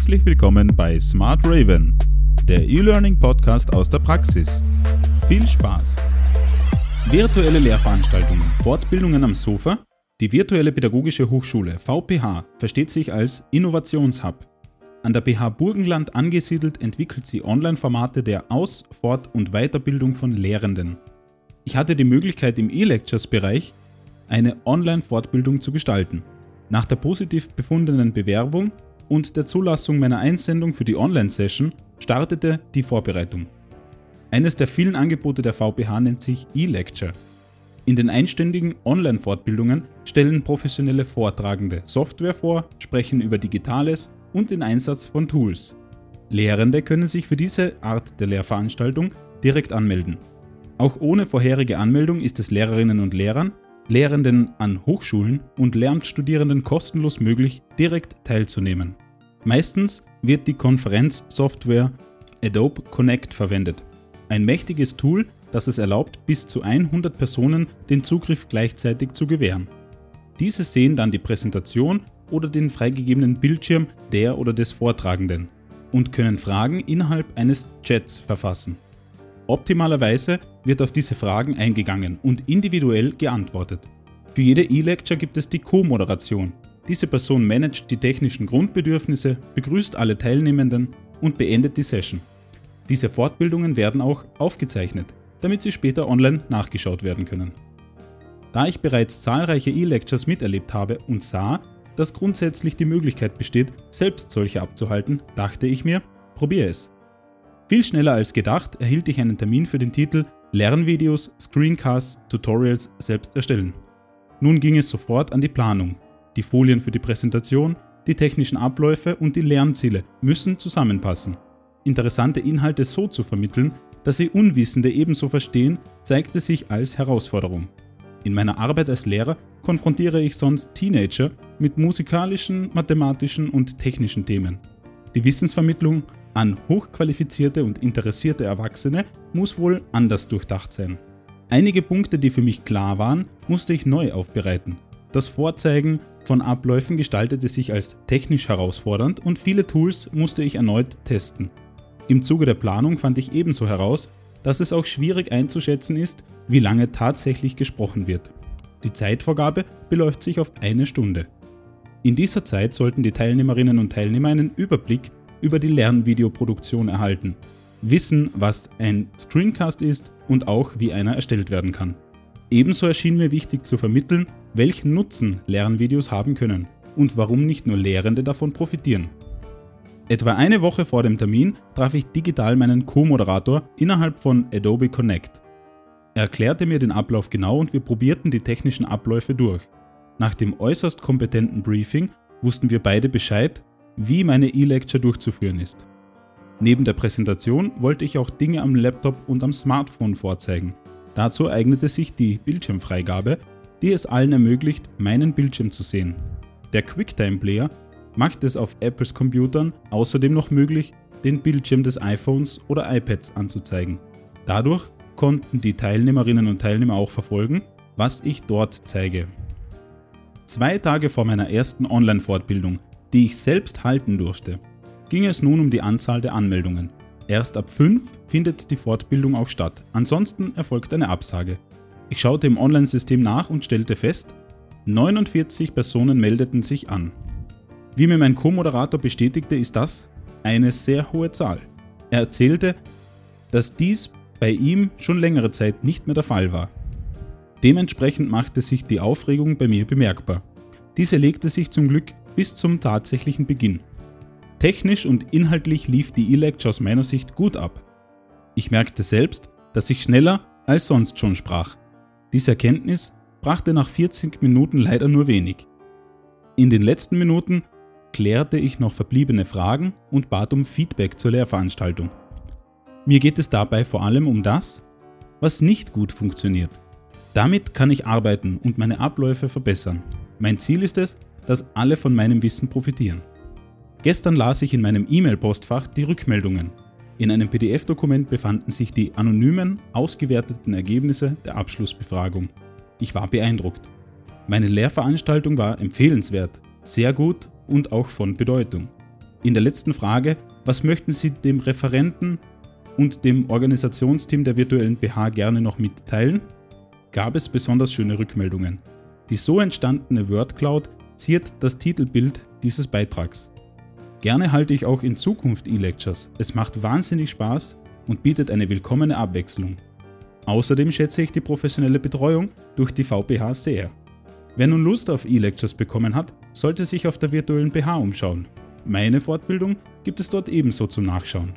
Herzlich willkommen bei Smart Raven, der E-Learning Podcast aus der Praxis. Viel Spaß! Virtuelle Lehrveranstaltungen, Fortbildungen am Sofa. Die Virtuelle Pädagogische Hochschule VPH versteht sich als Innovationshub. An der PH Burgenland angesiedelt entwickelt sie Online-Formate der Aus-, Fort- und Weiterbildung von Lehrenden. Ich hatte die Möglichkeit im E-Lectures-Bereich eine Online-Fortbildung zu gestalten. Nach der positiv befundenen Bewerbung und der Zulassung meiner Einsendung für die Online-Session startete die Vorbereitung. Eines der vielen Angebote der VPH nennt sich eLecture. In den einständigen Online-Fortbildungen stellen professionelle Vortragende Software vor, sprechen über Digitales und den Einsatz von Tools. Lehrende können sich für diese Art der Lehrveranstaltung direkt anmelden. Auch ohne vorherige Anmeldung ist es Lehrerinnen und Lehrern Lehrenden an Hochschulen und Lehramtsstudierenden kostenlos möglich, direkt teilzunehmen. Meistens wird die Konferenzsoftware Adobe Connect verwendet. Ein mächtiges Tool, das es erlaubt, bis zu 100 Personen den Zugriff gleichzeitig zu gewähren. Diese sehen dann die Präsentation oder den freigegebenen Bildschirm der oder des Vortragenden und können Fragen innerhalb eines Chats verfassen. Optimalerweise wird auf diese Fragen eingegangen und individuell geantwortet. Für jede E-Lecture gibt es die Co-Moderation. Diese Person managt die technischen Grundbedürfnisse, begrüßt alle Teilnehmenden und beendet die Session. Diese Fortbildungen werden auch aufgezeichnet, damit sie später online nachgeschaut werden können. Da ich bereits zahlreiche E-Lectures miterlebt habe und sah, dass grundsätzlich die Möglichkeit besteht, selbst solche abzuhalten, dachte ich mir, probiere es. Viel schneller als gedacht erhielt ich einen Termin für den Titel Lernvideos, Screencasts, Tutorials selbst erstellen. Nun ging es sofort an die Planung. Die Folien für die Präsentation, die technischen Abläufe und die Lernziele müssen zusammenpassen. Interessante Inhalte so zu vermitteln, dass sie Unwissende ebenso verstehen, zeigte sich als Herausforderung. In meiner Arbeit als Lehrer konfrontiere ich sonst Teenager mit musikalischen, mathematischen und technischen Themen. Die Wissensvermittlung an hochqualifizierte und interessierte Erwachsene muss wohl anders durchdacht sein. Einige Punkte, die für mich klar waren, musste ich neu aufbereiten. Das Vorzeigen von Abläufen gestaltete sich als technisch herausfordernd und viele Tools musste ich erneut testen. Im Zuge der Planung fand ich ebenso heraus, dass es auch schwierig einzuschätzen ist, wie lange tatsächlich gesprochen wird. Die Zeitvorgabe beläuft sich auf eine Stunde. In dieser Zeit sollten die Teilnehmerinnen und Teilnehmer einen Überblick über die Lernvideoproduktion erhalten, wissen, was ein Screencast ist und auch wie einer erstellt werden kann. Ebenso erschien mir wichtig zu vermitteln, welchen Nutzen Lernvideos haben können und warum nicht nur Lehrende davon profitieren. Etwa eine Woche vor dem Termin traf ich digital meinen Co-Moderator innerhalb von Adobe Connect. Er erklärte mir den Ablauf genau und wir probierten die technischen Abläufe durch. Nach dem äußerst kompetenten Briefing wussten wir beide Bescheid wie meine E-Lecture durchzuführen ist. Neben der Präsentation wollte ich auch Dinge am Laptop und am Smartphone vorzeigen. Dazu eignete sich die Bildschirmfreigabe, die es allen ermöglicht, meinen Bildschirm zu sehen. Der QuickTime Player macht es auf Apples Computern außerdem noch möglich, den Bildschirm des iPhones oder iPads anzuzeigen. Dadurch konnten die Teilnehmerinnen und Teilnehmer auch verfolgen, was ich dort zeige. Zwei Tage vor meiner ersten Online-Fortbildung die ich selbst halten durfte, ging es nun um die Anzahl der Anmeldungen. Erst ab 5 findet die Fortbildung auch statt, ansonsten erfolgt eine Absage. Ich schaute im Online-System nach und stellte fest, 49 Personen meldeten sich an. Wie mir mein Co-Moderator bestätigte, ist das eine sehr hohe Zahl. Er erzählte, dass dies bei ihm schon längere Zeit nicht mehr der Fall war. Dementsprechend machte sich die Aufregung bei mir bemerkbar. Diese legte sich zum Glück bis zum tatsächlichen Beginn. Technisch und inhaltlich lief die E-Lecture aus meiner Sicht gut ab. Ich merkte selbst, dass ich schneller als sonst schon sprach. Diese Erkenntnis brachte nach 40 Minuten leider nur wenig. In den letzten Minuten klärte ich noch verbliebene Fragen und bat um Feedback zur Lehrveranstaltung. Mir geht es dabei vor allem um das, was nicht gut funktioniert. Damit kann ich arbeiten und meine Abläufe verbessern. Mein Ziel ist es, dass alle von meinem Wissen profitieren. Gestern las ich in meinem E-Mail-Postfach die Rückmeldungen. In einem PDF-Dokument befanden sich die anonymen, ausgewerteten Ergebnisse der Abschlussbefragung. Ich war beeindruckt. Meine Lehrveranstaltung war empfehlenswert, sehr gut und auch von Bedeutung. In der letzten Frage, was möchten Sie dem Referenten und dem Organisationsteam der virtuellen BH gerne noch mitteilen, gab es besonders schöne Rückmeldungen. Die so entstandene WordCloud ziert das Titelbild dieses Beitrags. Gerne halte ich auch in Zukunft E-Lectures. Es macht wahnsinnig Spaß und bietet eine willkommene Abwechslung. Außerdem schätze ich die professionelle Betreuung durch die VPH sehr. Wer nun Lust auf E-Lectures bekommen hat, sollte sich auf der virtuellen BH umschauen. Meine Fortbildung gibt es dort ebenso zum Nachschauen.